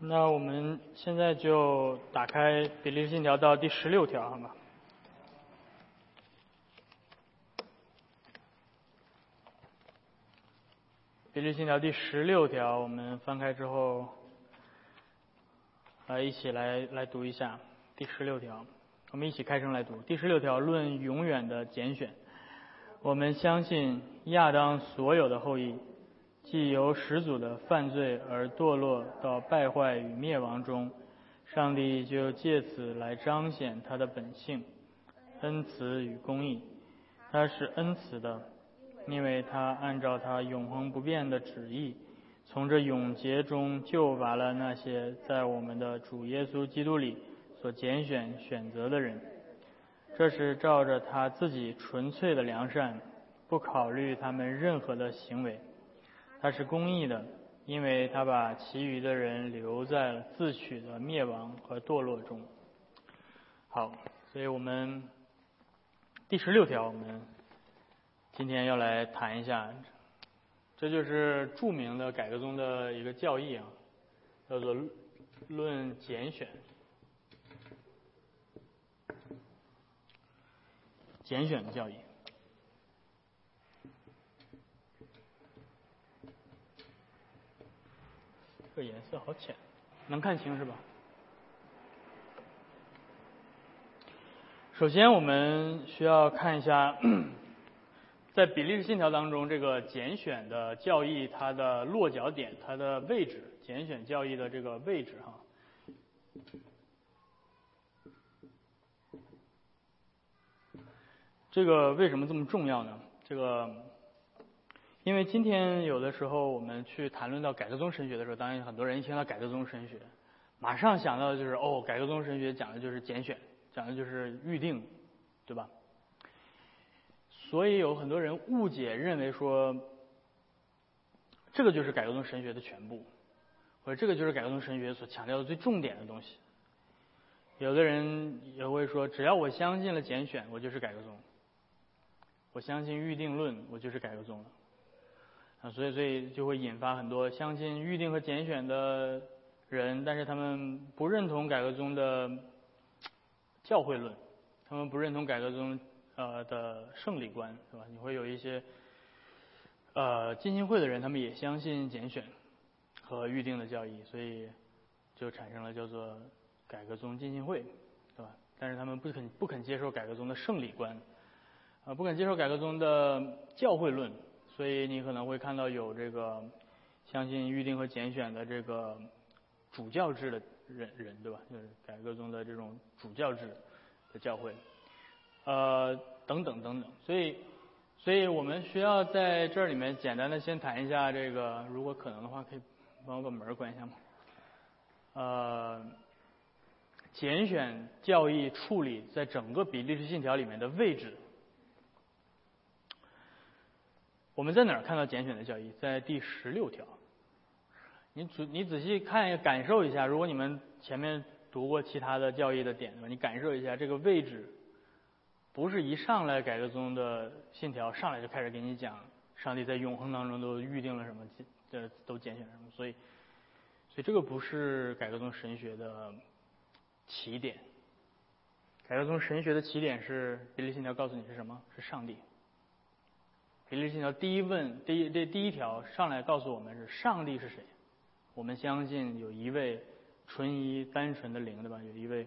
那我们现在就打开《比利时信条》到第十六条，好吗？《比利时信条》第十六条，我们翻开之后，来一起来来读一下第十六条。我们一起开声来读第十六条：论永远的拣选，我们相信亚当所有的后裔。既由始祖的犯罪而堕落到败坏与灭亡中，上帝就借此来彰显他的本性、恩慈与公义。他是恩慈的，因为他按照他永恒不变的旨意，从这永劫中救拔了那些在我们的主耶稣基督里所拣选选择的人。这是照着他自己纯粹的良善，不考虑他们任何的行为。他是公义的，因为他把其余的人留在了自取的灭亡和堕落中。好，所以我们第十六条，我们今天要来谈一下，这就是著名的改革宗的一个教义啊，叫做“论拣选”。拣选的教义。这个颜色好浅，能看清是吧？首先，我们需要看一下，在比利时信条当中，这个拣选的教义它的落脚点、它的位置，拣选教义的这个位置哈。这个为什么这么重要呢？这个。因为今天有的时候我们去谈论到改革宗神学的时候，当然很多人一听到改革宗神学，马上想到的就是哦，改革宗神学讲的就是拣选，讲的就是预定，对吧？所以有很多人误解认为说，这个就是改革宗神学的全部，或者这个就是改革宗神学所强调的最重点的东西。有的人也会说，只要我相信了拣选，我就是改革宗；我相信预定论，我就是改革宗了。啊，所以所以就会引发很多相信预定和拣选的人，但是他们不认同改革宗的教会论，他们不认同改革宗呃的胜利观，是吧？你会有一些呃浸信会的人，他们也相信拣选和预定的教义，所以就产生了叫做改革宗浸信会，对吧？但是他们不肯不肯接受改革宗的胜利观，啊，不肯接受改革宗的教会论。所以你可能会看到有这个相信预定和拣选的这个主教制的人人，对吧？就是改革中的这种主教制的教会，呃，等等等等。所以，所以我们需要在这里面简单的先谈一下这个，如果可能的话，可以帮我把门关一下吗？呃，拣选教义处理在整个比利时信条里面的位置。我们在哪儿看到拣选的教义？在第十六条。你仔你仔细看一感受一下，如果你们前面读过其他的教义的点，你感受一下这个位置，不是一上来改革宗的信条上来就开始给你讲上帝在永恒当中都预定了什么，这都拣选什么，所以，所以这个不是改革宗神学的起点。改革宗神学的起点是比利信条告诉你是什么？是上帝。比利信条第一问，第一这第一条上来告诉我们是上帝是谁？我们相信有一位纯一单纯的灵，对吧？有一位，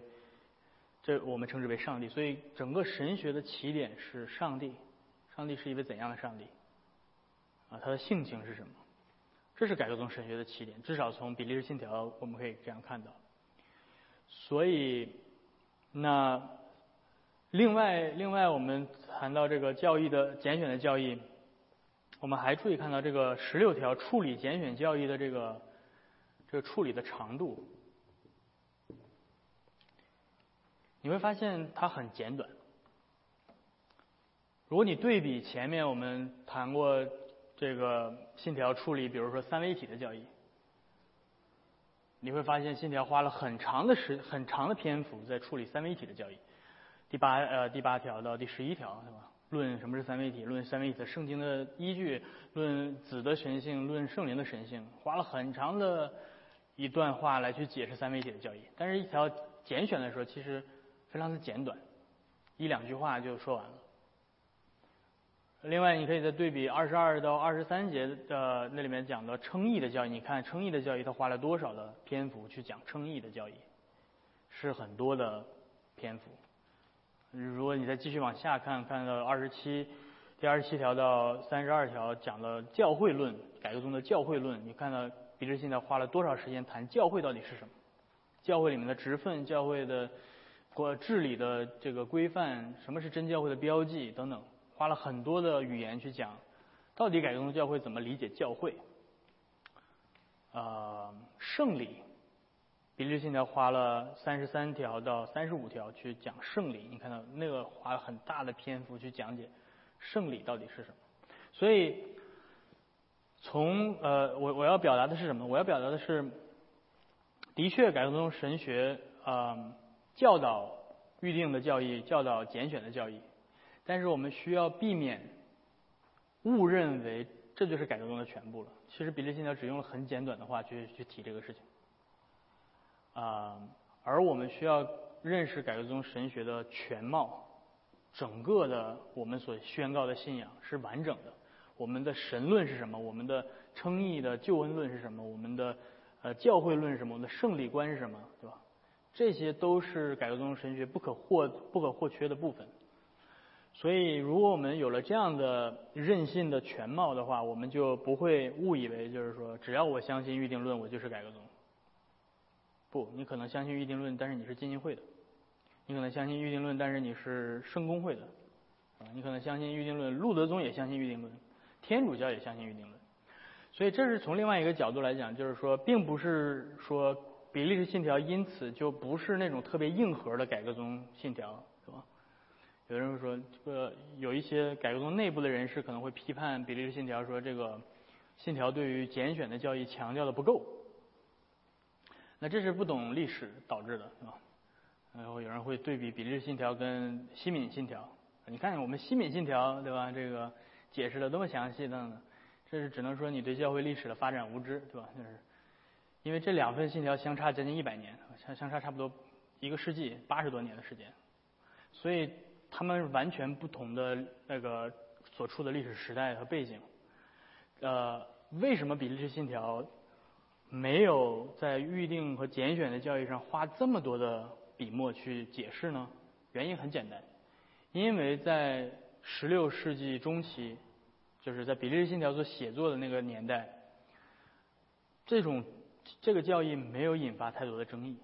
这我们称之为上帝。所以整个神学的起点是上帝。上帝是一位怎样的上帝？啊，他的性情是什么？这是改革宗神学的起点。至少从比利时信条我们可以这样看到。所以，那另外另外我们谈到这个教义的拣选的教义。我们还注意看到这个十六条处理拣选教义的这个这个处理的长度，你会发现它很简短。如果你对比前面我们谈过这个信条处理，比如说三位一体的教义，你会发现信条花了很长的时很长的篇幅在处理三位一体的教义，第八呃第八条到第十一条，是吧？论什么是三位一体，论三位一体的圣经的依据，论子的神性，论圣灵的神性，花了很长的一段话来去解释三位一体的教义。但是，一条简选的时候，其实非常的简短，一两句话就说完了。另外，你可以再对比二十二到二十三节的那里面讲的称义的教义，你看称义的教义，他花了多少的篇幅去讲称义的教义，是很多的篇幅。如果你再继续往下看，看到二十七第二十七条到三十二条讲了教会论，改革中的教会论，你看到彼得现在花了多少时间谈教会到底是什么？教会里面的职分，教会的国治理的这个规范，什么是真教会的标记等等。花了很多的语言去讲，到底改革宗教会怎么理解教会？呃，圣礼，比利时信条花了三十三条到三十五条去讲圣礼，你看到那个花了很大的篇幅去讲解圣礼到底是什么？所以，从呃，我我要表达的是什么？我要表达的是，的确，改革宗神学啊，教导预定的教义，教导拣选的教义。但是我们需要避免误认为这就是改革宗的全部了。其实比利信条只用了很简短的话去去提这个事情，啊，而我们需要认识改革宗神学的全貌，整个的我们所宣告的信仰是完整的。我们的神论是什么？我们的称义的救恩论是什么？我们的呃教会论是什么？我们的胜利观是什么？对吧？这些都是改革宗神学不可或不可或缺的部分。所以，如果我们有了这样的任性的全貌的话，我们就不会误以为就是说，只要我相信预定论，我就是改革宗。不，你可能相信预定论，但是你是浸信会的；你可能相信预定论，但是你是圣公会的；啊，你可能相信预定论，路德宗也相信预定论，天主教也相信预定论。所以，这是从另外一个角度来讲，就是说，并不是说比利时信条因此就不是那种特别硬核的改革宗信条。有人会说，这个有一些改革宗内部的人士可能会批判比利时信条，说这个信条对于拣选的教义强调的不够。那这是不懂历史导致的，是吧？然后有人会对比比利时信条跟西敏信条，你看我们西敏信条，对吧？这个解释的多么详细等等，这是只能说你对教会历史的发展无知，对吧？就是因为这两份信条相差将近一百年，相相差差不多一个世纪八十多年的时间，所以。他们完全不同的那个所处的历史时代和背景，呃，为什么比利时信条没有在预定和拣选的教育上花这么多的笔墨去解释呢？原因很简单，因为在十六世纪中期，就是在比利时信条所写作的那个年代，这种这个教义没有引发太多的争议，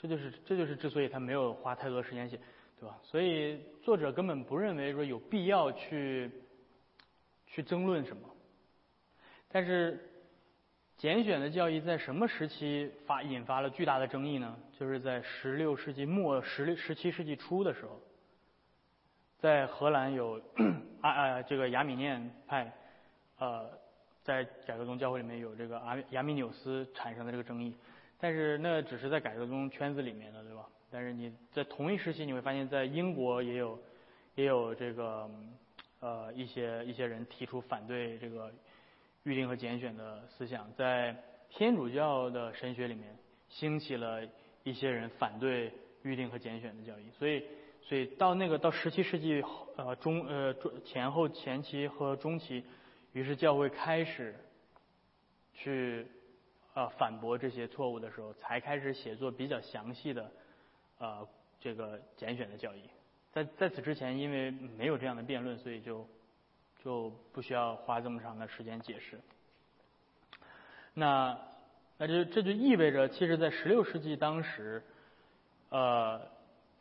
这就是这就是之所以他没有花太多时间写。对吧？所以作者根本不认为说有必要去去争论什么。但是拣选的教义在什么时期发引发了巨大的争议呢？就是在十六世纪末、十六十七世纪初的时候，在荷兰有啊啊这个亚米念派，呃，在改革宗教会里面有这个阿亚米纽斯产生的这个争议，但是那只是在改革宗圈子里面的，对吧？但是你在同一时期，你会发现在英国也有，也有这个呃一些一些人提出反对这个预定和拣选的思想，在天主教的神学里面兴起了一些人反对预定和拣选的教义，所以所以到那个到十七世纪呃中呃中前后前期和中期，于是教会开始去呃反驳这些错误的时候，才开始写作比较详细的。呃，这个拣选的教义，在在此之前，因为没有这样的辩论，所以就就不需要花这么长的时间解释。那那就这就意味着，其实，在十六世纪当时，呃，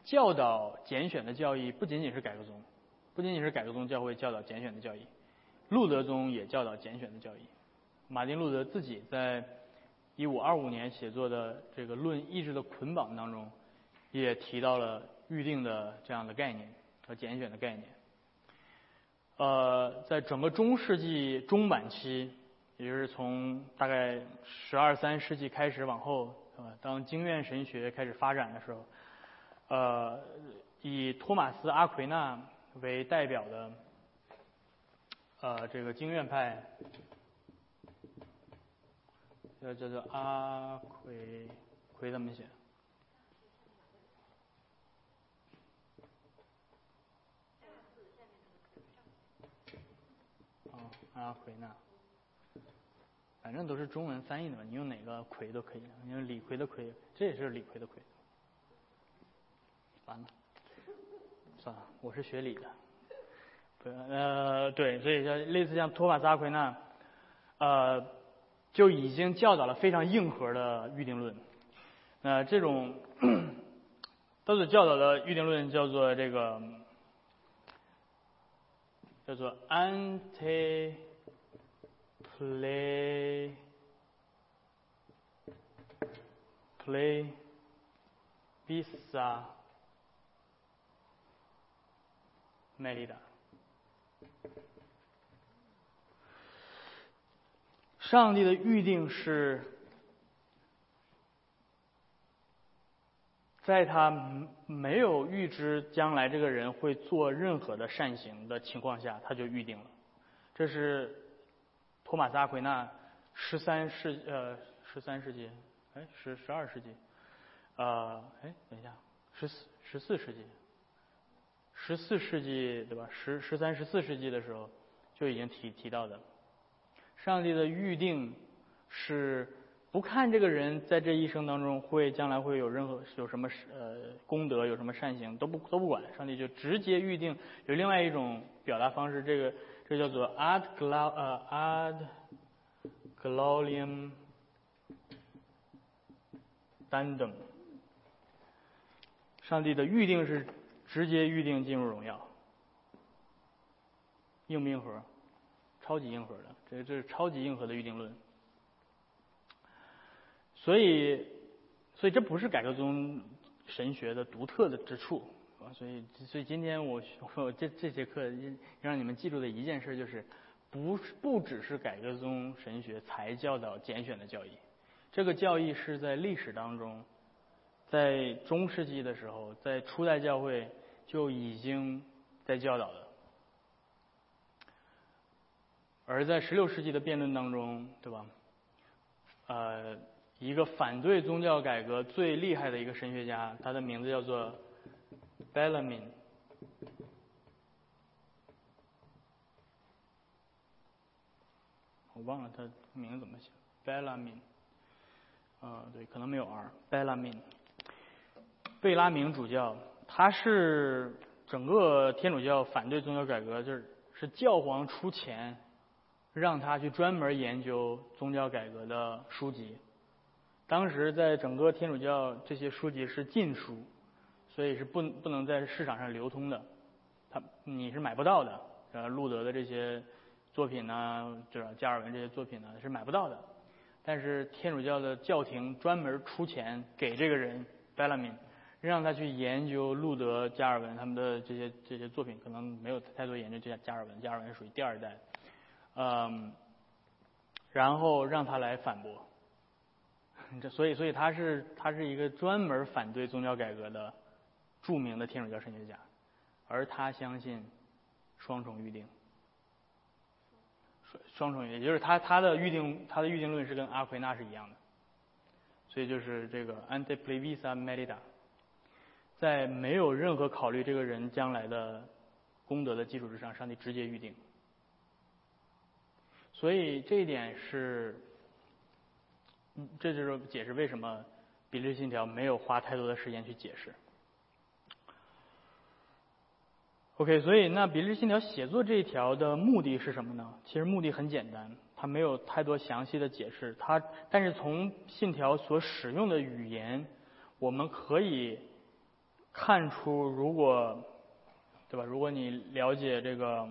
教导拣选的教义不仅仅是改革宗，不仅仅是改革宗教会教导拣选的教义，路德宗也教导拣选的教义。马丁路德自己在一五二五年写作的这个《论意志的捆绑》当中。也提到了预定的这样的概念和拣选的概念。呃，在整个中世纪中晚期，也就是从大概十二三世纪开始往后，啊，当经院神学开始发展的时候，呃，以托马斯阿奎那为代表的，呃，这个经院派，这个叫做阿奎，奎怎么写？阿奎那，反正都是中文翻译的嘛，你用哪个奎都可以，你用李逵的奎，这也是李逵的奎。完了，算了，我是学理的，不呃对，所以像类似像托马斯阿奎那，呃，就已经教导了非常硬核的预定论。那这种 都是教导的预定论叫做这个叫做 anti play play visa melida。上帝的预定是，在他没有预知将来这个人会做任何的善行的情况下，他就预定了。这是托马斯阿奎那十三世呃十三世纪，哎十十二世纪，呃哎等一下十四十四世纪，十四世纪对吧？十十三十四世纪的时候就已经提提到的。上帝的预定是不看这个人在这一生当中会将来会有任何有什么呃功德有什么善行都不都不管，上帝就直接预定。有另外一种表达方式，这个这叫做 ad glo 呃 ad gloriam dandum。上帝的预定是直接预定进入荣耀，硬不硬核？超级硬核的。这这是超级硬核的预定论，所以，所以这不是改革宗神学的独特的之处啊！所以，所以今天我我这这节课让你们记住的一件事就是，不是不只是改革宗神学才教导拣选的教义，这个教义是在历史当中，在中世纪的时候，在初代教会就已经在教导的。而在十六世纪的辩论当中，对吧？呃，一个反对宗教改革最厉害的一个神学家，他的名字叫做 Bellamy。我忘了他名字怎么写，Bellamy。啊，对，可能没有 r，Bellamy。贝拉明主教，他是整个天主教反对宗教改革，就是是教皇出钱。让他去专门研究宗教改革的书籍。当时在整个天主教，这些书籍是禁书，所以是不不能在市场上流通的。他你是买不到的。呃，路德的这些作品呢，就是加尔文这些作品呢，是买不到的。但是天主教的教廷专门出钱给这个人 Bellamin，让他去研究路德、加尔文他们的这些这些作品。可能没有太多研究加加尔文，加尔文属于第二代。嗯，然后让他来反驳，这所以所以他是他是一个专门反对宗教改革的著名的天主教神学家，而他相信双重预定，双双重预定，也就是他他的预定他的预定论是跟阿奎那是一样的，所以就是这个 ante plevisa merita，在没有任何考虑这个人将来的功德的基础之上，上帝直接预定。所以这一点是，嗯，这就是解释为什么比利信条没有花太多的时间去解释。OK，所以那比利时信条写作这一条的目的是什么呢？其实目的很简单，它没有太多详细的解释。它但是从信条所使用的语言，我们可以看出，如果对吧？如果你了解这个。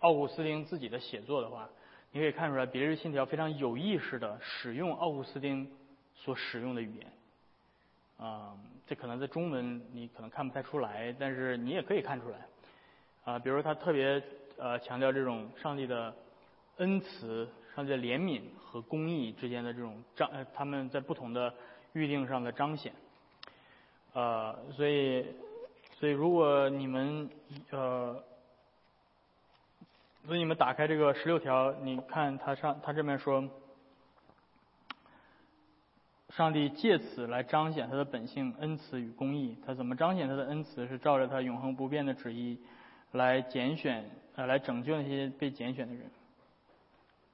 奥古斯丁自己的写作的话，你可以看出来，《比利时信条》非常有意识的使用奥古斯丁所使用的语言。啊，这可能在中文你可能看不太出来，但是你也可以看出来。啊，比如他特别呃强调这种上帝的恩慈、上帝的怜悯和公义之间的这种彰，他们在不同的预定上的彰显。呃，所以，所以如果你们呃。所以你们打开这个十六条，你看它上，它这边说，上帝借此来彰显他的本性、恩慈与公义。他怎么彰显他的恩慈？是照着他永恒不变的旨意来拣选呃来拯救那些被拣选的人。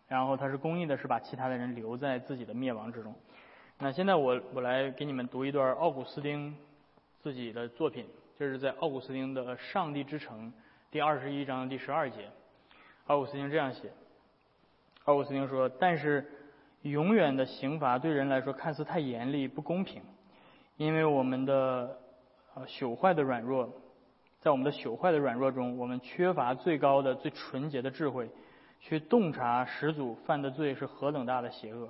然后他是公义的，是把其他的人留在自己的灭亡之中。那现在我我来给你们读一段奥古斯丁自己的作品，这是在奥古斯丁的《上帝之城》第二十一章第十二节。奥古斯丁这样写：奥古斯丁说，但是。永远的刑罚对人来说看似太严厉、不公平，因为我们的呃朽坏的软弱，在我们的朽坏的软弱中，我们缺乏最高的、最纯洁的智慧，去洞察始祖犯的罪是何等大的邪恶。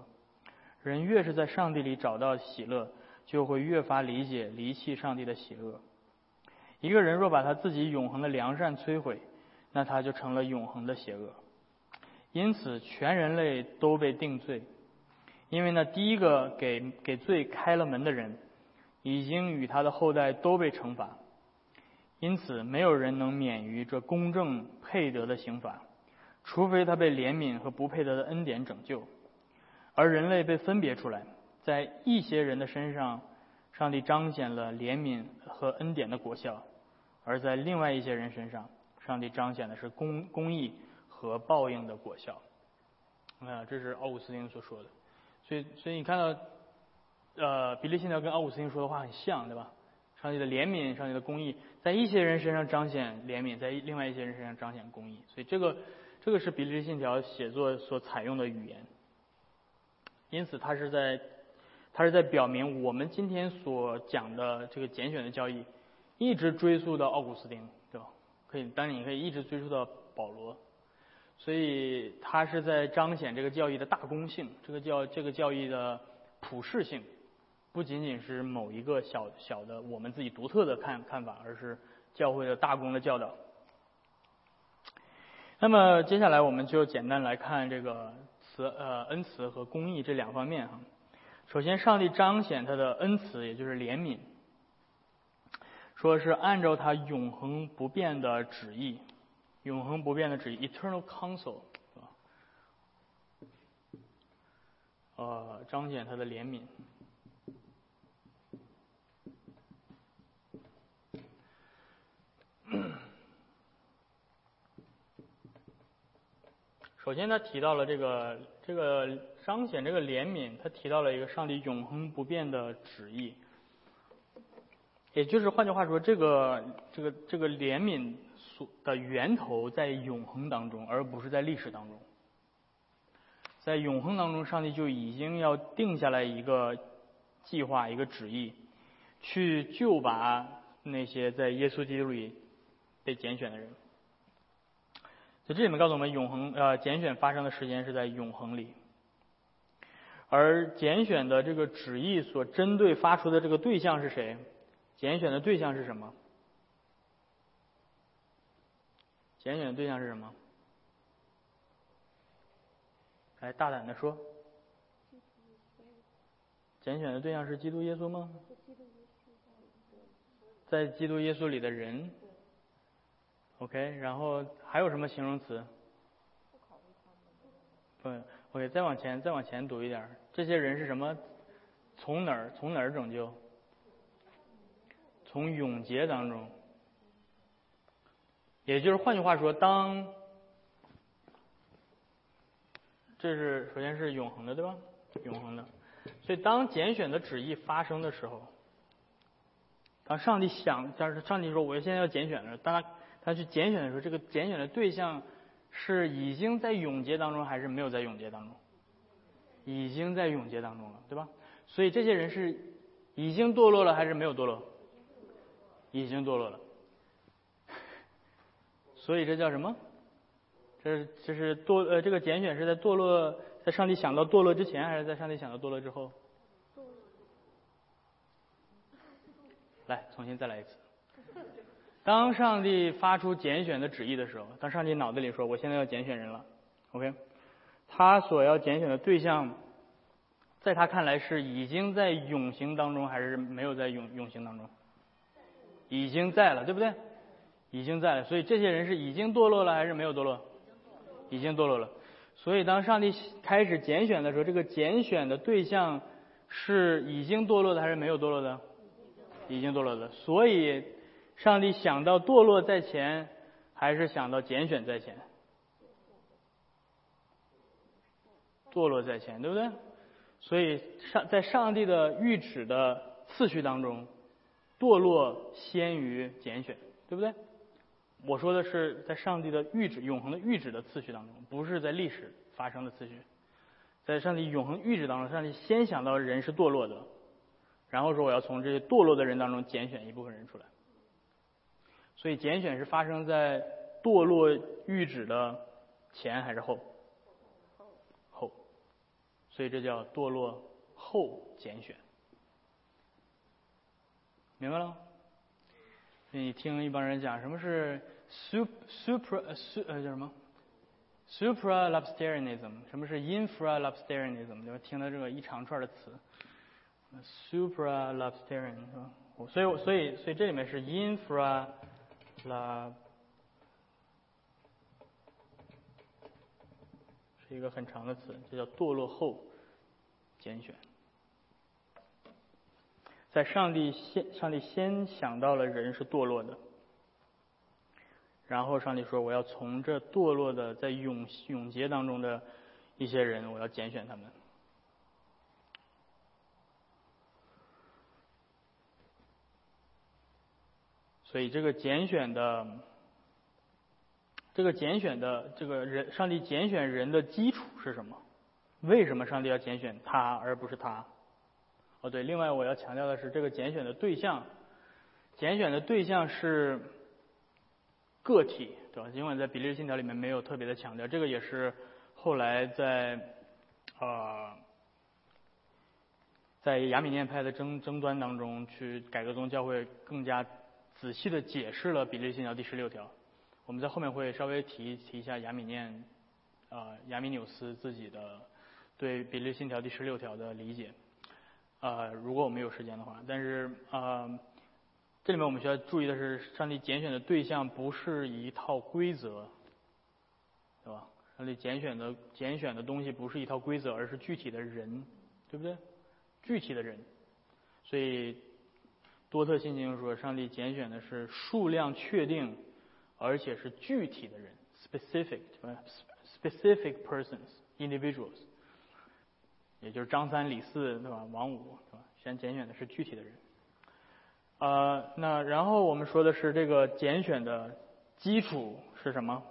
人越是在上帝里找到喜乐，就会越发理解离弃上帝的邪恶。一个人若把他自己永恒的良善摧毁，那他就成了永恒的邪恶。因此，全人类都被定罪。因为呢，第一个给给罪开了门的人，已经与他的后代都被惩罚，因此没有人能免于这公正配得的刑罚，除非他被怜悯和不配得的恩典拯救。而人类被分别出来，在一些人的身上，上帝彰显了怜悯和恩典的果效；而在另外一些人身上，上帝彰显的是公公义和报应的果效。啊，这是奥古斯丁所说的。所以，所以你看到，呃，比利信条跟奥古斯丁说的话很像，对吧？上帝的怜悯，上帝的公义，在一些人身上彰显怜悯，在另外一些人身上彰显公义。所以，这个，这个是比利信条写作所采用的语言。因此，他是在，他是在表明我们今天所讲的这个拣选的教义，一直追溯到奥古斯丁，可以，当你可以一直追溯到保罗。所以，他是在彰显这个教义的大公性，这个教这个教义的普世性，不仅仅是某一个小小的我们自己独特的看看法，而是教会的大公的教导。那么，接下来我们就简单来看这个慈呃恩慈和公义这两方面哈。首先，上帝彰显他的恩慈，也就是怜悯，说是按照他永恒不变的旨意。永恒不变的旨意，eternal counsel，啊？呃，彰显他的怜悯。首先，他提到了这个这个彰显这个怜悯，他提到了一个上帝永恒不变的旨意，也就是换句话说，这个这个这个怜悯所。的源头在永恒当中，而不是在历史当中。在永恒当中，上帝就已经要定下来一个计划、一个旨意，去救拔那些在耶稣基督里被拣选的人。所以这里面告诉我们，永恒呃拣选发生的时间是在永恒里，而拣选的这个旨意所针对发出的这个对象是谁？拣选的对象是什么？拣选的对象是什么？来，大胆的说。拣选的对象是基督耶稣吗？在基督耶稣里的人。OK，然后还有什么形容词？不，OK，再往前，再往前读一点。这些人是什么？从哪儿？从哪儿拯救？从永劫当中。也就是换句话说，当这是首先是永恒的，对吧？永恒的。所以当拣选的旨意发生的时候，当上帝想，但是上帝说我现在要拣选了，当他他去拣选的时候，这个拣选的对象是已经在永劫当中，还是没有在永劫当中？已经在永劫当中了，对吧？所以这些人是已经堕落了，还是没有堕落？已经堕落了。所以这叫什么？这这是堕呃，这个拣选是在堕落，在上帝想到堕落之前，还是在上帝想到堕落之后？来，重新再来一次。当上帝发出拣选的旨意的时候，当上帝脑子里说：“我现在要拣选人了。”OK，他所要拣选的对象，在他看来是已经在永行当中，还是没有在永永行当中？已经在了，对不对？已经在了，所以这些人是已经堕落了还是没有堕落？已经堕落了。所以当上帝开始拣选的时候，这个拣选的对象是已经堕落的还是没有堕落的？已经堕落的。所以，上帝想到堕落在前，还是想到拣选在前？堕落在前，对不对？所以上在上帝的预旨的次序当中，堕落先于拣选，对不对？我说的是在上帝的预旨、永恒的预旨的次序当中，不是在历史发生的次序。在上帝永恒预旨当中，上帝先想到人是堕落的，然后说我要从这些堕落的人当中拣选一部分人出来。所以拣选是发生在堕落预旨的前还是后？后。所以这叫堕落后拣选，明白了吗？你听一帮人讲什么是？super super 呃 su 呃叫什么？supralapsarianism，什么是 infralapsarianism？就听到这个一长串的词，supralapsarian 是吧？所以所以所以这里面是 infra la，是一个很长的词，这叫堕落后拣选。在上帝先上帝先想到了人是堕落的。然后上帝说：“我要从这堕落的在永永劫当中的一些人，我要拣选他们。所以这个拣选的，这个拣选的这个人，上帝拣选人的基础是什么？为什么上帝要拣选他而不是他？哦，对，另外我要强调的是，这个拣选的对象，拣选的对象是。”个体，对吧？尽管在比例信条里面没有特别的强调，这个也是后来在呃在亚米念派的争争端当中，去改革宗教会更加仔细的解释了比例信条第十六条。我们在后面会稍微提提一下亚米念呃亚米纽斯自己的对比例信条第十六条的理解，呃，如果我们有时间的话，但是呃。这里面我们需要注意的是，上帝拣选的对象不是一套规则，对吧？上帝拣选的拣选的东西不是一套规则，而是具体的人，对不对？具体的人，所以多特信经说，上帝拣选的是数量确定，而且是具体的人，specific，什么？specific persons，individuals，也就是张三李四，对吧？王五，对吧？先拣选的是具体的人。呃，那然后我们说的是这个拣选的基础是什么？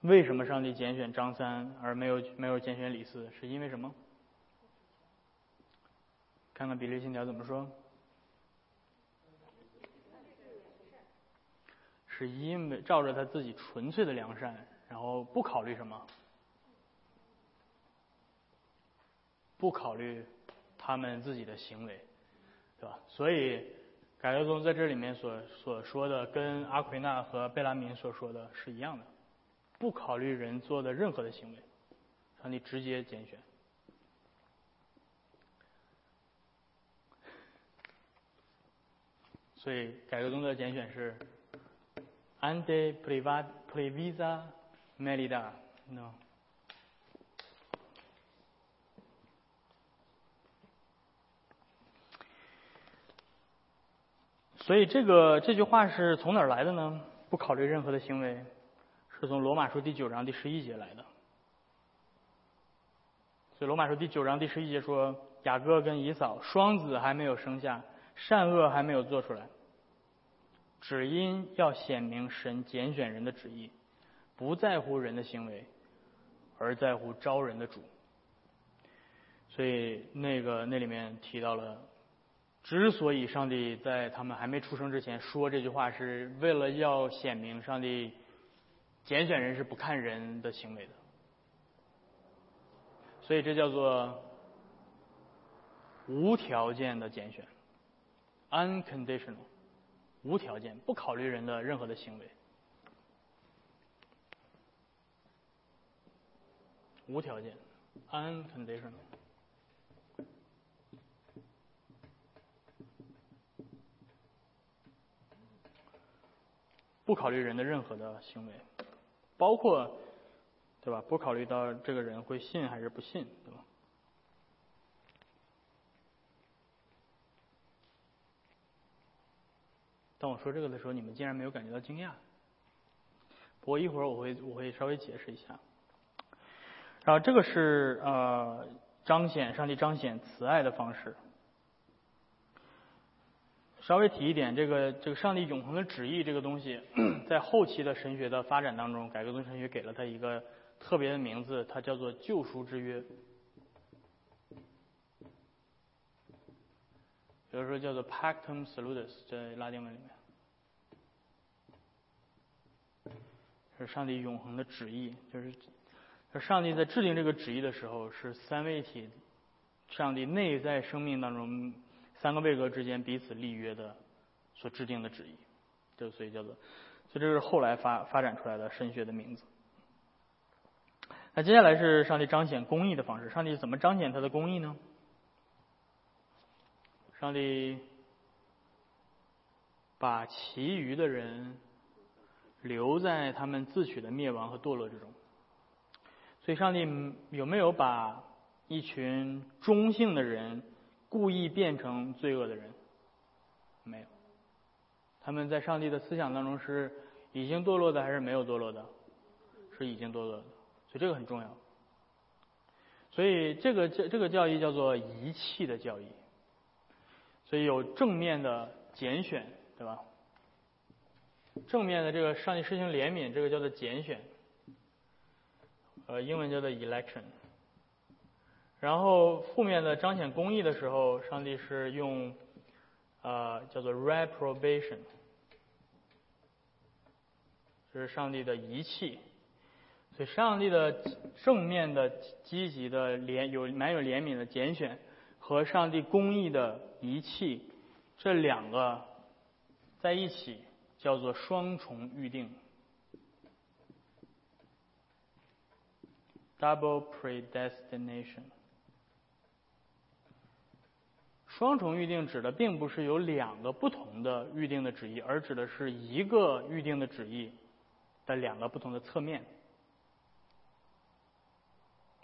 为什么上帝拣选张三而没有没有拣选李四？是因为什么？看看比例信条怎么说？是因为照着他自己纯粹的良善，然后不考虑什么？不考虑他们自己的行为。对吧？所以改革宗在这里面所所说的，跟阿奎那和贝拉明所说的是一样的，不考虑人做的任何的行为，让你直接拣选。所以改革宗的拣选是 ante privata previsa m e r i d a no。所以这个这句话是从哪儿来的呢？不考虑任何的行为，是从罗马书第九章第十一节来的。所以罗马书第九章第十一节说，雅各跟以扫双子还没有生下，善恶还没有做出来，只因要显明神拣选人的旨意，不在乎人的行为，而在乎招人的主。所以那个那里面提到了。之所以上帝在他们还没出生之前说这句话，是为了要显明上帝拣选人是不看人的行为的，所以这叫做无条件的拣选，unconditional，无条件，不考虑人的任何的行为，无条件，unconditional。不考虑人的任何的行为，包括，对吧？不考虑到这个人会信还是不信，对吧？当我说这个的时候，你们竟然没有感觉到惊讶。不过一会儿我会我会稍微解释一下。然后这个是呃彰显上帝彰显慈爱的方式，稍微提一点，这个这个上帝永恒的旨意这个东西，在后期的神学的发展当中，改革宗神学给了它一个特别的名字，它叫做救赎之约。比如说叫做 Pactum Salutis，在拉丁文里面，是上帝永恒的旨意，就是上帝在制定这个旨意的时候，是三位一体，上帝内在生命当中。三个位格之间彼此立约的所制定的旨意，这所以叫做，所以这是后来发发展出来的神学的名字。那接下来是上帝彰显公义的方式。上帝怎么彰显他的公义呢？上帝把其余的人留在他们自取的灭亡和堕落之中。所以上帝有没有把一群中性的人？故意变成罪恶的人，没有。他们在上帝的思想当中是已经堕落的，还是没有堕落的？是已经堕落的，所以这个很重要。所以这个教这个教义叫做遗弃的教义。所以有正面的拣选，对吧？正面的这个上帝施行怜悯，这个叫做拣选，呃，英文叫做 election。然后负面的彰显公义的时候，上帝是用呃叫做 reprobation，这是上帝的遗弃。所以上帝的正面的积极的怜有蛮有怜悯的拣选和上帝公义的遗弃，这两个在一起叫做双重预定 （double predestination）。双重预定指的并不是有两个不同的预定的旨意，而指的是一个预定的旨意的两个不同的侧面。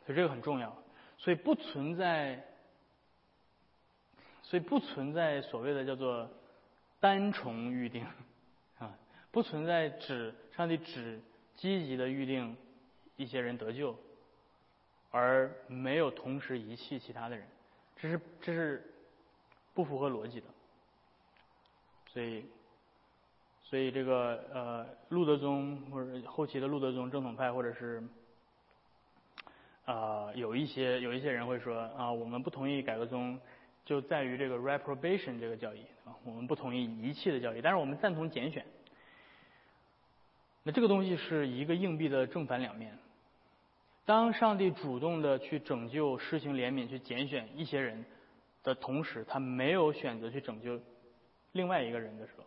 所以这个很重要。所以不存在，所以不存在所谓的叫做单重预定啊，不存在指上帝只积极的预定一些人得救，而没有同时遗弃其他的人。这是这是。不符合逻辑的，所以，所以这个呃，路德宗或者后期的路德宗正统派，或者是啊，有一些有一些人会说啊，我们不同意改革宗，就在于这个 reprobation 这个教义啊，我们不同意遗弃的教义，但是我们赞同拣选。那这个东西是一个硬币的正反两面。当上帝主动的去拯救、施行怜悯、去拣选一些人。的同时，他没有选择去拯救另外一个人的时候，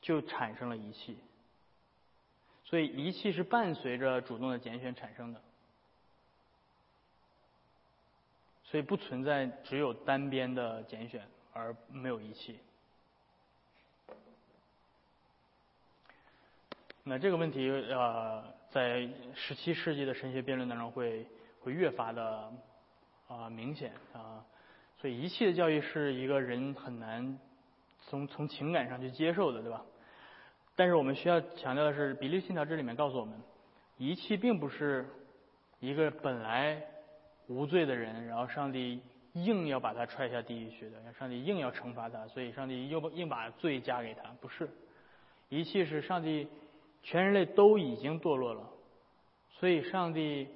就产生了遗弃。所以遗弃是伴随着主动的拣选产生的，所以不存在只有单边的拣选而没有遗弃。那这个问题呃，在十七世纪的神学辩论当中会会越发的。啊，明显啊，所以遗弃的教育是一个人很难从从情感上去接受的，对吧？但是我们需要强调的是，《比利信条》这里面告诉我们，遗弃并不是一个本来无罪的人，然后上帝硬要把他踹下地狱去的，上帝硬要惩罚他，所以上帝又硬把罪加给他，不是。遗弃是上帝全人类都已经堕落了，所以上帝。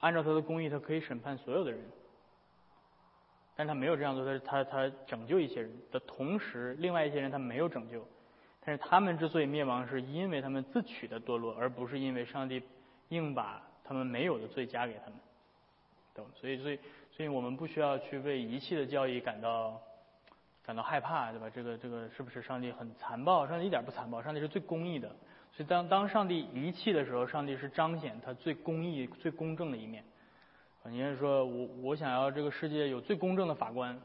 按照他的公义，他可以审判所有的人，但他没有这样做。他他他拯救一些人的同时，另外一些人他没有拯救。但是他们之所以灭亡，是因为他们自取的堕落，而不是因为上帝硬把他们没有的罪加给他们。懂？所以，所以，所以我们不需要去为遗弃的教义感到感到害怕，对吧？这个这个是不是上帝很残暴？上帝一点不残暴，上帝是最公义的。所以，当当上帝遗弃的时候，上帝是彰显他最公义、最公正的一面。啊，你是说我我想要这个世界有最公正的法官，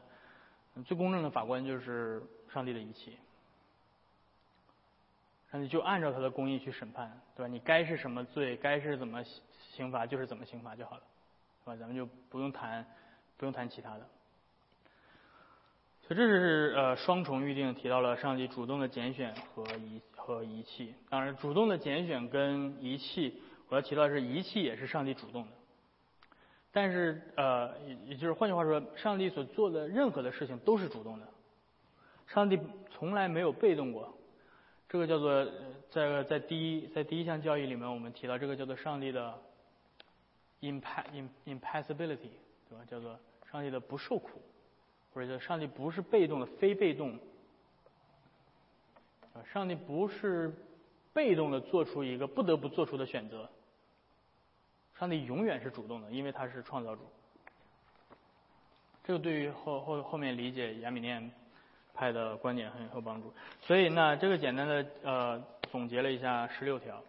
最公正的法官就是上帝的遗弃。上帝就按照他的公义去审判，对吧？你该是什么罪，该是怎么刑罚，就是怎么刑罚就好了，是吧？咱们就不用谈，不用谈其他的。所以这是呃双重预定提到了上帝主动的拣选和遗弃和遗弃。当然，主动的拣选跟遗弃，我要提到是遗弃也是上帝主动的。但是呃，也也就是换句话说，上帝所做的任何的事情都是主动的，上帝从来没有被动过。这个叫做在在第一在第一项教义里面，我们提到这个叫做上帝的 impass impassibility，对吧？叫做上帝的不受苦。或者叫上帝不是被动的，非被动，上帝不是被动的做出一个不得不做出的选择，上帝永远是主动的，因为他是创造主。这个对于后后后面理解亚米念派的观点很有帮助。所以呢，这个简单的呃总结了一下十六条，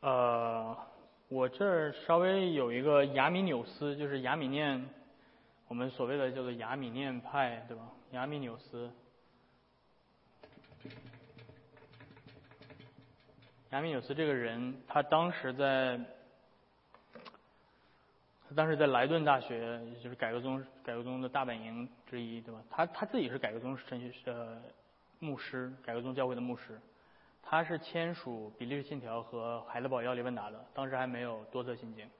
呃。我这儿稍微有一个亚米纽斯，就是亚米念，我们所谓的叫做亚米念派，对吧？亚米纽斯，亚米纽斯这个人，他当时在，他当时在莱顿大学，就是改革宗改革宗的大本营之一，对吧？他他自己是改革宗神学呃牧师，改革宗教会的牧师。他是签署《比利时信条》和《海德堡要理问答》的，当时还没有多册信经。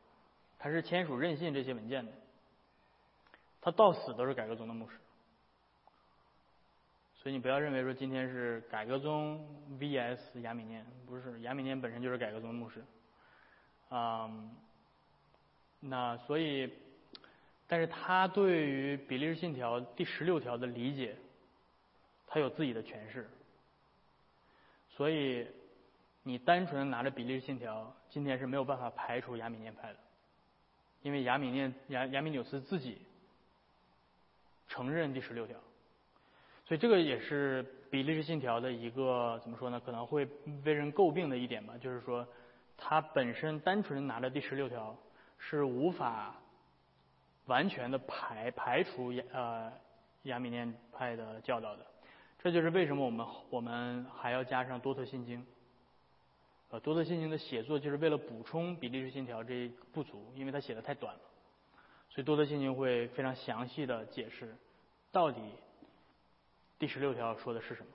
他是签署任信这些文件的。他到死都是改革宗的牧师。所以你不要认为说今天是改革宗 VS 亚米念，不是，亚米念本身就是改革宗牧师。嗯，那所以，但是他对于《比利时信条》第十六条的理解，他有自己的诠释。所以，你单纯的拿着比利时信条，今天是没有办法排除亚米念派的，因为亚米念亚亚米纽斯自己承认第十六条，所以这个也是比利时信条的一个怎么说呢？可能会被人诟病的一点吧，就是说，它本身单纯拿着第十六条是无法完全的排排除亚呃亚米念派的教导的。这就是为什么我们我们还要加上多特信经，呃，多特信经的写作就是为了补充比利时信条这不足，因为它写的太短了，所以多特信经会非常详细的解释到底第十六条说的是什么。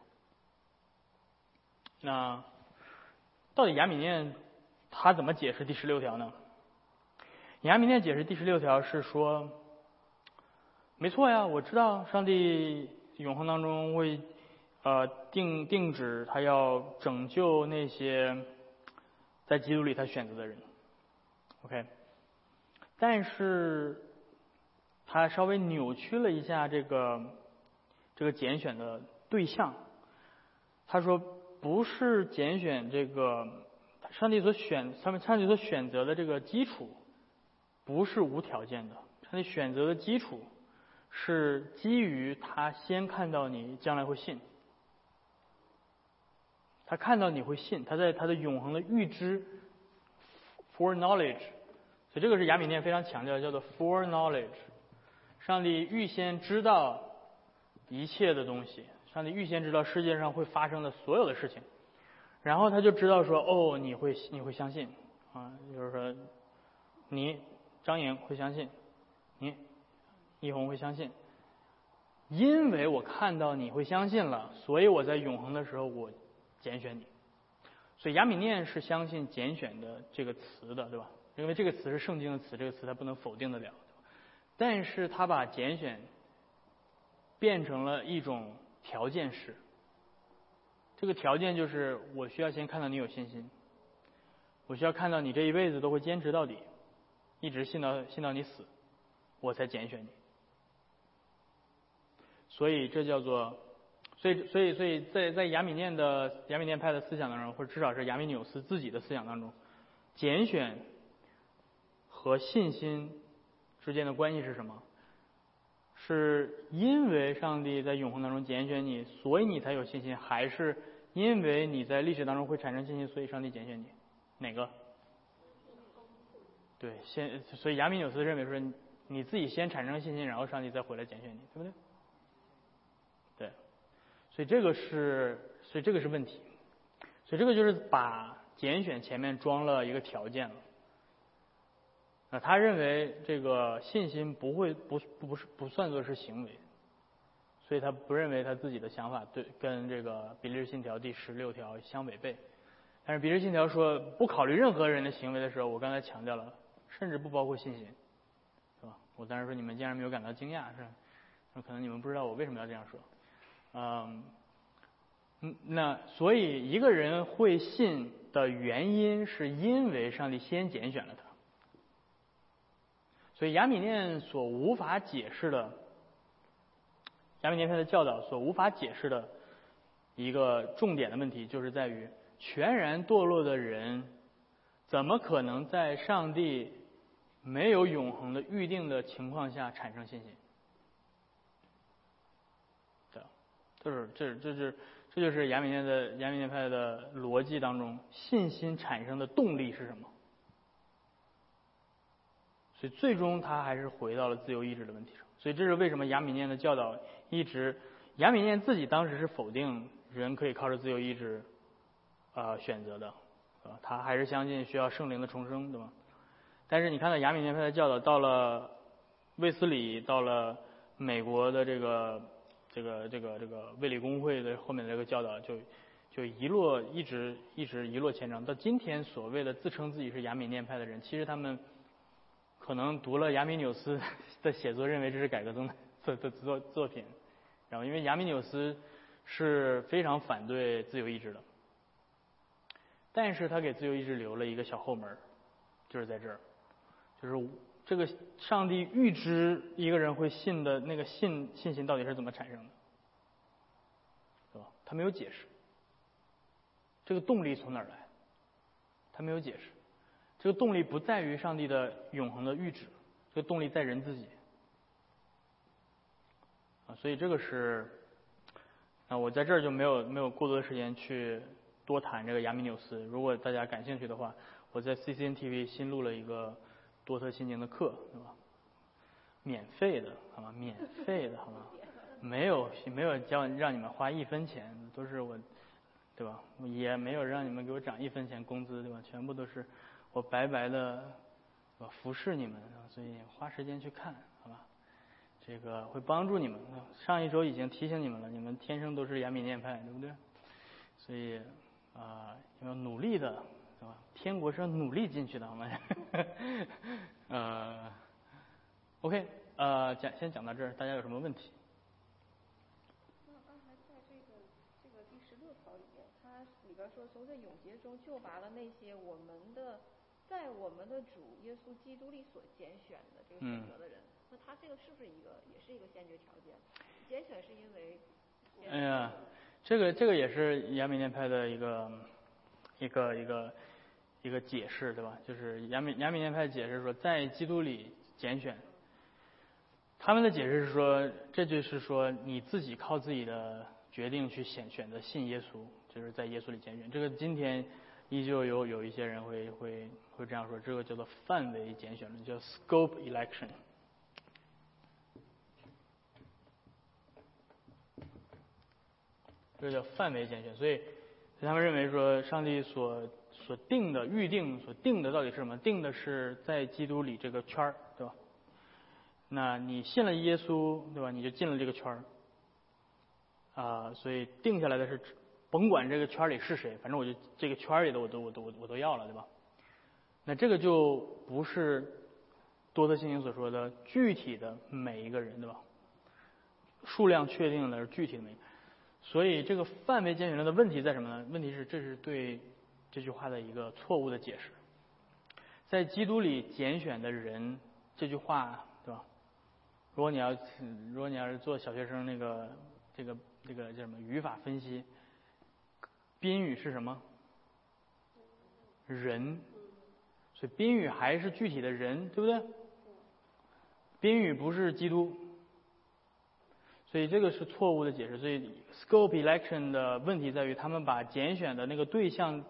那到底亚米念他怎么解释第十六条呢？亚米念解释第十六条是说，没错呀，我知道上帝永恒当中会。呃，定定旨，他要拯救那些在基督里他选择的人，OK。但是，他稍微扭曲了一下这个这个拣选的对象。他说，不是拣选这个上帝所选，上面上帝所选择的这个基础，不是无条件的。上帝选择的基础是基于他先看到你将来会信。他看到你会信，他在他的永恒的预知，foreknowledge，所以这个是雅米念非常强调，叫做 foreknowledge。上帝预先知道一切的东西，上帝预先知道世界上会发生的所有的事情，然后他就知道说，哦，你会你会相信，啊，就是说，你张颖会相信，你一红会相信，因为我看到你会相信了，所以我在永恒的时候我。拣选你，所以亚米念是相信拣选的这个词的，对吧？因为这个词是圣经的词，这个词他不能否定得了。但是他把拣选变成了一种条件式，这个条件就是我需要先看到你有信心，我需要看到你这一辈子都会坚持到底，一直信到信到你死，我才拣选你。所以这叫做。所以，所以，所以在在亚米念的亚米念派的思想当中，或者至少是亚米纽斯自己的思想当中，拣选和信心之间的关系是什么？是因为上帝在永恒当中拣选你，所以你才有信心，还是因为你在历史当中会产生信心，所以上帝拣选你？哪个？对，先，所以亚米纽斯认为说，你自己先产生信心，然后上帝再回来拣选你，对不对？对所以这个是，所以这个是问题，所以这个就是把拣选前面装了一个条件了。他认为这个信心不会不不不是不算作是行为，所以他不认为他自己的想法对跟这个比利时信条第十六条相违背。但是比利时信条说不考虑任何人的行为的时候，我刚才强调了，甚至不包括信心，是吧？我当时说你们竟然没有感到惊讶，是吧？那可能你们不知道我为什么要这样说，嗯，嗯，那所以一个人会信的原因是因为上帝先拣选了他。所以亚米念所无法解释的，亚米念派的教导所无法解释的一个重点的问题，就是在于全然堕落的人，怎么可能在上帝没有永恒的预定的情况下产生信心？对，就是这这是这就是亚米念的亚米念派的逻辑当中，信心产生的动力是什么？所以最终他还是回到了自由意志的问题上。所以这是为什么亚米念的教导一直，亚米念自己当时是否定人可以靠着自由意志，呃选择的，啊，他还是相信需要圣灵的重生，对吧？但是你看到亚米念派的教导到了卫斯理，到了美国的这个这个这个这个卫理公会的后面的这个教导，就就一落一直一直一落千丈。到今天所谓的自称自己是亚米念派的人，其实他们。可能读了亚米纽斯 的写作，认为这是改革宗的的 作作品，然后因为亚米纽斯是非常反对自由意志的，但是他给自由意志留了一个小后门，就是在这儿，就是这个上帝预知一个人会信的那个信信心到底是怎么产生的，是吧？他没有解释，这个动力从哪来？他没有解释。这个动力不在于上帝的永恒的预旨，这个动力在人自己啊，所以这个是啊，我在这儿就没有没有过多的时间去多谈这个亚米纽斯。如果大家感兴趣的话，我在 CCTV 新录了一个多特心经的课，是吧？免费的，好吗？免费的，好吗？没有没有叫让你们花一分钱，都是我，对吧？也没有让你们给我涨一分钱工资，对吧？全部都是。我白白的，我服侍你们啊，所以花时间去看，好吧？这个会帮助你们。上一周已经提醒你们了，你们天生都是雅米念派，对不对？所以啊，要努力的，是吧？天国是要努力进去的，好吗？呃，OK，呃，讲先讲到这儿，大家有什么问题？那刚才在这个这个第十六条里面，它里边说，从这永劫中救拔了那些我们的。在我们的主耶稣基督里所拣选的这个选择的人，那他这个是不是一个也是一个先决条件？拣选是因为？哎呀，这个这个也是亚美念派的一个一个一个一个解释，对吧？就是亚美亚美念派解释说，在基督里拣选，他们的解释是说，这就是说你自己靠自己的决定去选选择信耶稣，就是在耶稣里拣选。这个今天。依旧有有一些人会会会这样说，这个叫做范围拣选论，叫 scope election，这叫范围拣选。所以，他们认为说，上帝所所定的预定所定的到底是什么？定的是在基督里这个圈儿，对吧？那你信了耶稣，对吧？你就进了这个圈儿，啊，所以定下来的是。甭管这个圈里是谁，反正我就这个圈里的我都我都我都要了，对吧？那这个就不是多特信经所说的具体的每一个人，对吧？数量确定的是具体的每，所以这个范围拣选论的问题在什么呢？问题是这是对这句话的一个错误的解释。在基督里拣选的人这句话，对吧？如果你要如果你要是做小学生那个这个这个叫什么语法分析。宾语是什么？人，所以宾语还是具体的人，对不对？宾语不是基督，所以这个是错误的解释。所以 scope election 的问题在于，他们把拣选的那个对象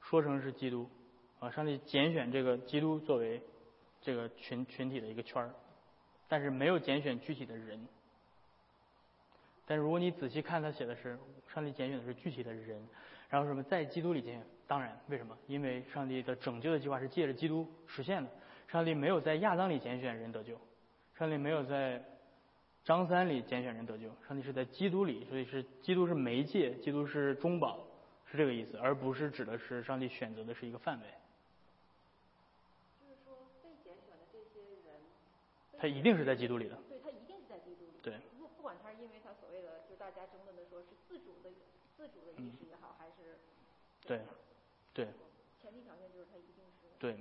说成是基督，啊，上帝拣选这个基督作为这个群群体的一个圈儿，但是没有拣选具体的人。但如果你仔细看，他写的是上帝拣选的是具体的人，然后什么在基督里拣选？当然，为什么？因为上帝的拯救的计划是借着基督实现的。上帝没有在亚当里拣选人得救，上帝没有在张三里拣选人得救，上帝是在基督里，所以是基督是媒介，基督是中保，是这个意思，而不是指的是上帝选择的是一个范围。就是说被拣选的这些人，他一定是在基督里的。对他一定是在基督里。对。不不管他是因为他所谓的就大家争论的说是自主的自主的意识也好，还是对对。前提条件就是他一定是对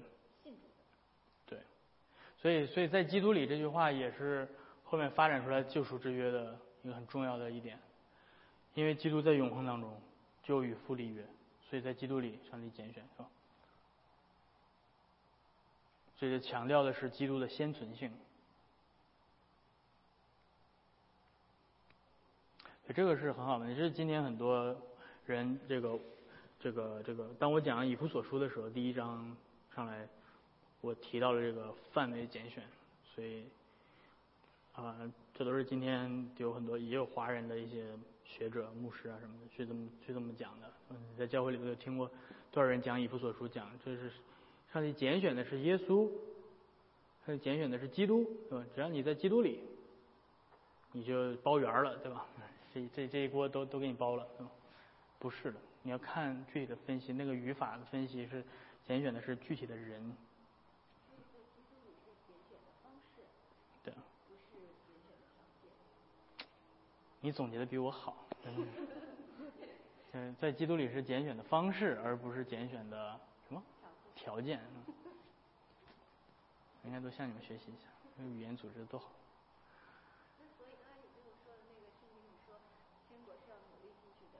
信主的。对，所以所以在基督里这句话也是后面发展出来救赎之约的一个很重要的一点，因为基督在永恒当中就与父立约，所以在基督里上帝拣选是吧？这就强调的是基督的先存性。这个是很好的，这是今天很多人这个这个这个，当我讲以弗所书的时候，第一章上来我提到了这个范围拣选，所以啊，这都是今天有很多也有华人的一些学者、牧师啊什么的去这么去这么讲的。嗯，在教会里头有听过多少人讲以弗所书，讲这是上帝拣选的是耶稣，他拣选的是基督，对吧？只要你在基督里，你就包圆了，对吧？这这这一锅都都给你包了，不是的，你要看具体的分析，那个语法的分析是拣选的是具体的人。对。你总结的比我好。嗯，在基督里是拣选的方式，而不是拣选的什么条件。应该都向你们学习一下，语言组织的多好。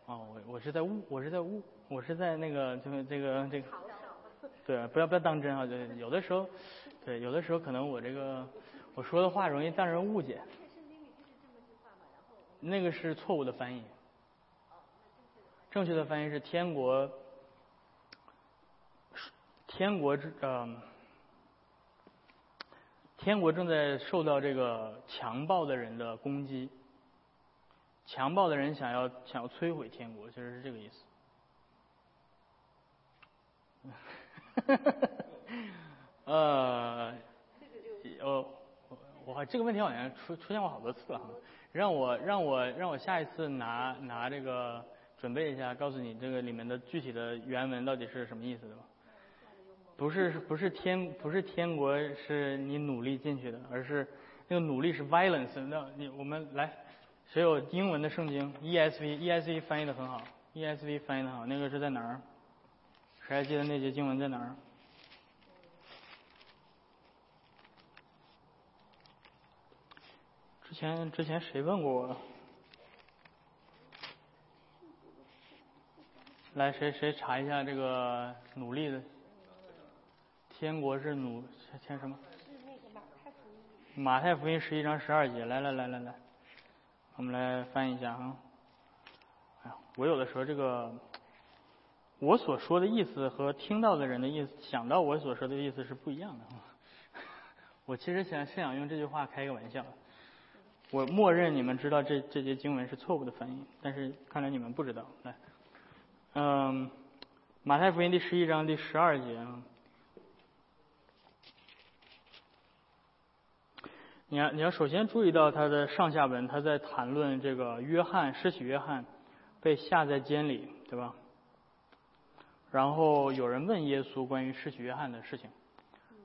哦，我我是在误，我是在误，我是在那个就是这个这个，对，不要不要当真啊！对，有的时候，对，有的时候可能我这个我说的话容易让人误解。那个是错误的翻译。正确的翻译是天国，天国之呃，天国正在受到这个强暴的人的攻击。强暴的人想要想要摧毁天国，其实是这个意思。呃，呃，我我这个问题好像出出现过好多次了哈，让我让我让我下一次拿拿这个准备一下，告诉你这个里面的具体的原文到底是什么意思的吧？不是不是天不是天国是你努力进去的，而是那个努力是 violence。那你我们来。谁有英文的圣经？ESV，ESV 翻译的很好，ESV 翻译的好。那个是在哪儿？谁还记得那节经文在哪儿？之前之前谁问过我？来，谁谁查一下这个努力的？天国是努天什么？是那个马太福音。马太福音十一章十二节，来来来来来。我们来翻译一下啊！哎呀，我有的时候这个，我所说的意思和听到的人的意思，想到我所说的意思是不一样的。我其实想是想用这句话开个玩笑，我默认你们知道这这节经文是错误的翻译，但是看来你们不知道。来，嗯，马太福音第十一章第十二节啊。你要你要首先注意到他的上下文，他在谈论这个约翰施洗约翰被下在监里，对吧？然后有人问耶稣关于施洗约翰的事情，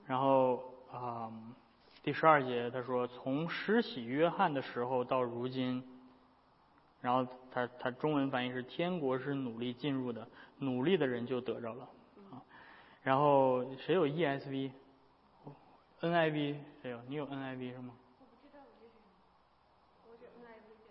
然后啊第十二节他说从施洗约翰的时候到如今，然后他他中文翻译是天国是努力进入的，努力的人就得着了啊。然后谁有 ESV？NIV 谁有？你有 NIV 是吗？我不知道我这是，我是 NIV 的。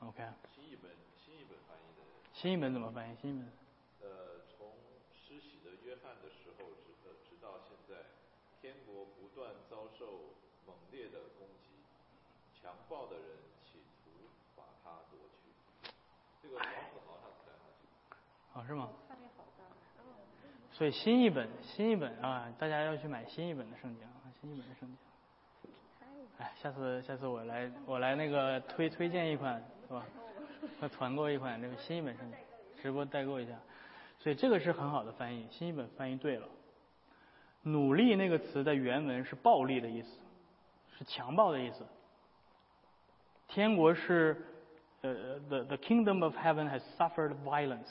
OK。新译本，新译本翻译的。新译本怎么翻译？新译本。呃，从施洗的约翰的时候，直直到现在，天国不断遭受猛烈的攻击，强暴的人。哦，是吗？所以新一本，新一本啊，大家要去买新一本的圣经啊，新一本的圣经。哎，下次下次我来我来那个推推荐一款是吧？团购一款这个新一本圣经，直播代购一下。所以这个是很好的翻译，新一本翻译对了。努力那个词的原文是暴力的意思，是强暴的意思。天国是呃 the the kingdom of heaven has suffered violence，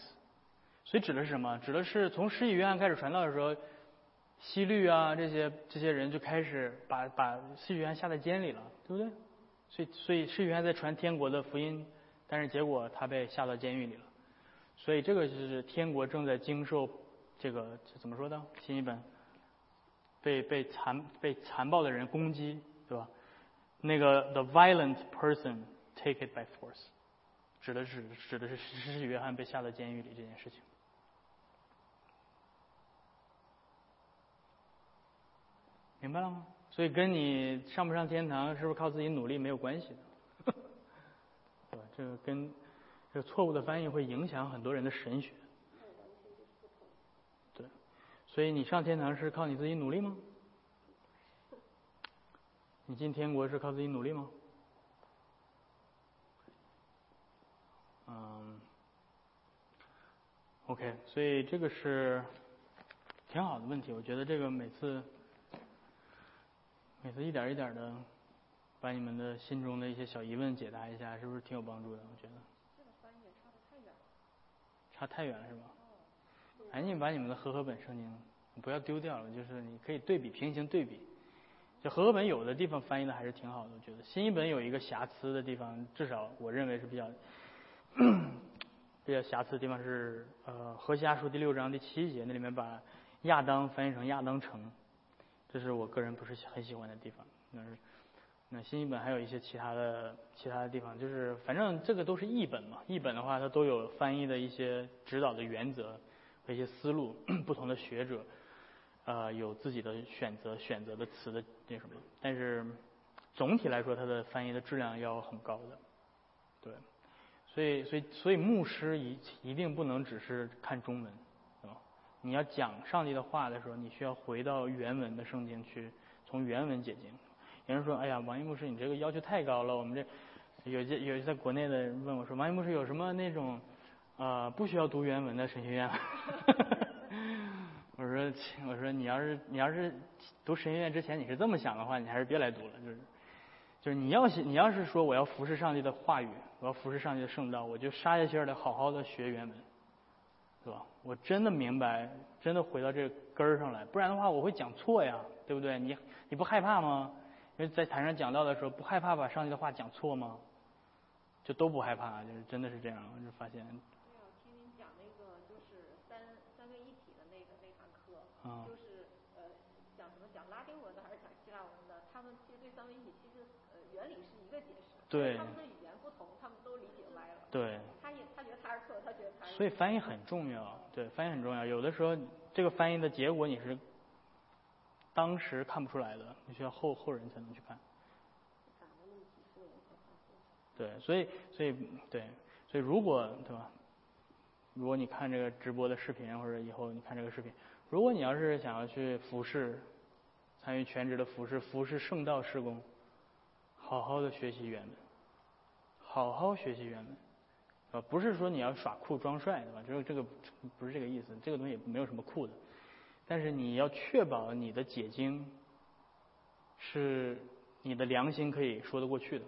所以指的是什么？指的是从施洗约翰开始传道的时候，希律啊这些这些人就开始把把施洗约翰下在监里了，对不对？所以所以施洗约翰在传天国的福音，但是结果他被下到监狱里了。所以这个就是天国正在经受这个怎么说的？新一本被被残被残暴的人攻击，对吧？那个 the violent person take it by force，指的是指的是施洗约翰被下到监狱里这件事情。明白了吗？所以跟你上不上天堂是不是靠自己努力没有关系的，对吧？这个跟这个错误的翻译会影响很多人的神学。对，所以你上天堂是靠你自己努力吗？你进天国是靠自己努力吗？嗯，OK，所以这个是挺好的问题。我觉得这个每次每次一点一点的把你们的心中的一些小疑问解答一下，是不是挺有帮助的？我觉得。这个翻译也差的太远了。差太远了是吧？赶紧把你们的和合本圣经不要丢掉了，就是你可以对比平行对比。就和合本有的地方翻译的还是挺好的，我觉得新一本有一个瑕疵的地方，至少我认为是比较 比较瑕疵的地方是呃何西阿书第六章第七节那里面把亚当翻译成亚当城，这是我个人不是很喜欢的地方。那是那新译本还有一些其他的其他的地方，就是反正这个都是译本嘛，译本的话它都有翻译的一些指导的原则和一些思路，不同的学者。呃，有自己的选择，选择的词的那什么，但是总体来说，它的翻译的质量要很高的，对，所以，所以，所以牧师一一定不能只是看中文，你要讲上帝的话的时候，你需要回到原文的圣经去，从原文解经。有人说，哎呀，王一牧师，你这个要求太高了。我们这有些有些在国内的人问我说，王一牧师有什么那种啊不需要读原文的神学院？我说，我说你要是你要是读神学院之前你是这么想的话，你还是别来读了。就是，就是你要是你要是说我要服侍上帝的话语，我要服侍上帝的圣道，我就杀下心儿的好好的学原文，我真的明白，真的回到这个根儿上来，不然的话我会讲错呀，对不对？你你不害怕吗？因为在台上讲到的时候，不害怕把上帝的话讲错吗？就都不害怕，就是真的是这样，我就发现。就是呃讲什么讲拉丁文的还是讲希腊文的，他们其实对三位一体其实呃原理是一个解释，对，他们的语言不同，他们都理解歪了。对。他也他觉得他是错，他觉得他。所以翻译很重要，对，翻译很重要。有的时候这个翻译的结果你是当时看不出来的，你需要后后人才能去看。对，所以所以对，所以如果对吧？如果你看这个直播的视频，或者以后你看这个视频。如果你要是想要去服侍，参与全职的服侍，服侍圣道施工，好好的学习原文，好好学习原文，不是说你要耍酷装帅，对吧？这个这个不是这个意思，这个东西没有什么酷的，但是你要确保你的解经是你的良心可以说得过去的，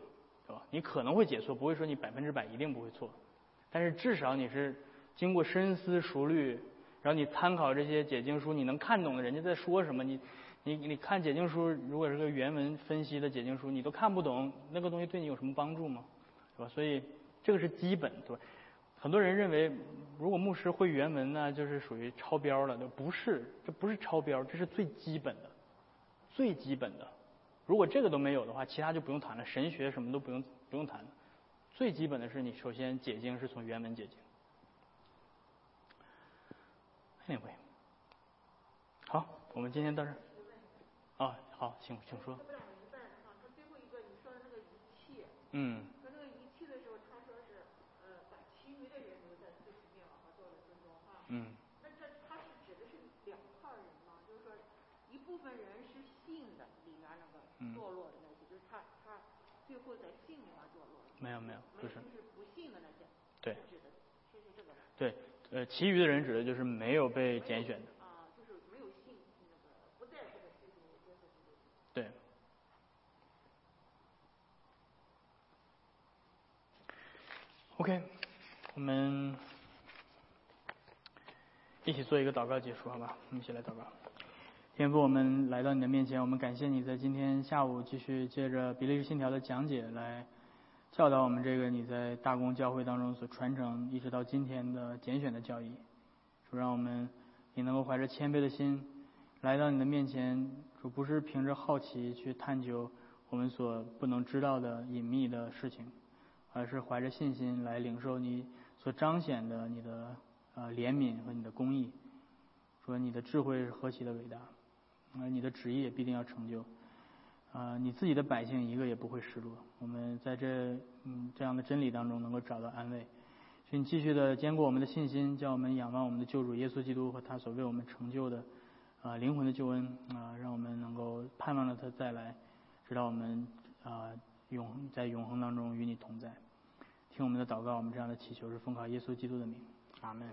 对吧？你可能会解错，不会说你百分之百一定不会错，但是至少你是经过深思熟虑。然后你参考这些解经书，你能看懂的人家在说什么？你，你你看解经书，如果是个原文分析的解经书，你都看不懂，那个东西对你有什么帮助吗？是吧？所以这个是基本，对吧？很多人认为，如果牧师会原文呢，就是属于超标了，不是，这不是超标，这是最基本的，最基本的。如果这个都没有的话，其他就不用谈了，神学什么都不用不用谈了。最基本的是，你首先解经是从原文解经。那回，好，我们今天到这儿。啊，好，请请说。嗯。说那个仪器的时候，他说是呃，余的人留在四十面往后做了尊重哈。嗯。那这他是指的是两块人吗？就是说一部分人是信的里面那个堕落的那些，就是他他最后在信里面堕落了。没有没有，不是。就是不信的那些。对。指的是是这个。对，呃，其余的人指的就是没有被拣选的。啊，就是没有信那个不在这个基督耶稣基督。对。OK，我们一起做一个祷告结束，好吧？我们一起来祷告。天父，我们来到你的面前，我们感谢你在今天下午继续借着比利时信条的讲解来教导我们这个你在大公教会当中所传承一直到今天的拣选的教义。主让我们也能够怀着谦卑的心来到你的面前，主不是凭着好奇去探究我们所不能知道的隐秘的事情。而是怀着信心来领受你所彰显的你的呃怜悯和你的公义，说你的智慧是何其的伟大，而你的旨意也必定要成就，啊，你自己的百姓一个也不会失落。我们在这嗯这样的真理当中能够找到安慰，请继续的坚固我们的信心，叫我们仰望我们的救主耶稣基督和他所为我们成就的啊灵魂的救恩啊，让我们能够盼望着他再来，直到我们啊永在永恒当中与你同在。听我们的祷告，我们这样的祈求是奉靠耶稣基督的名，阿门。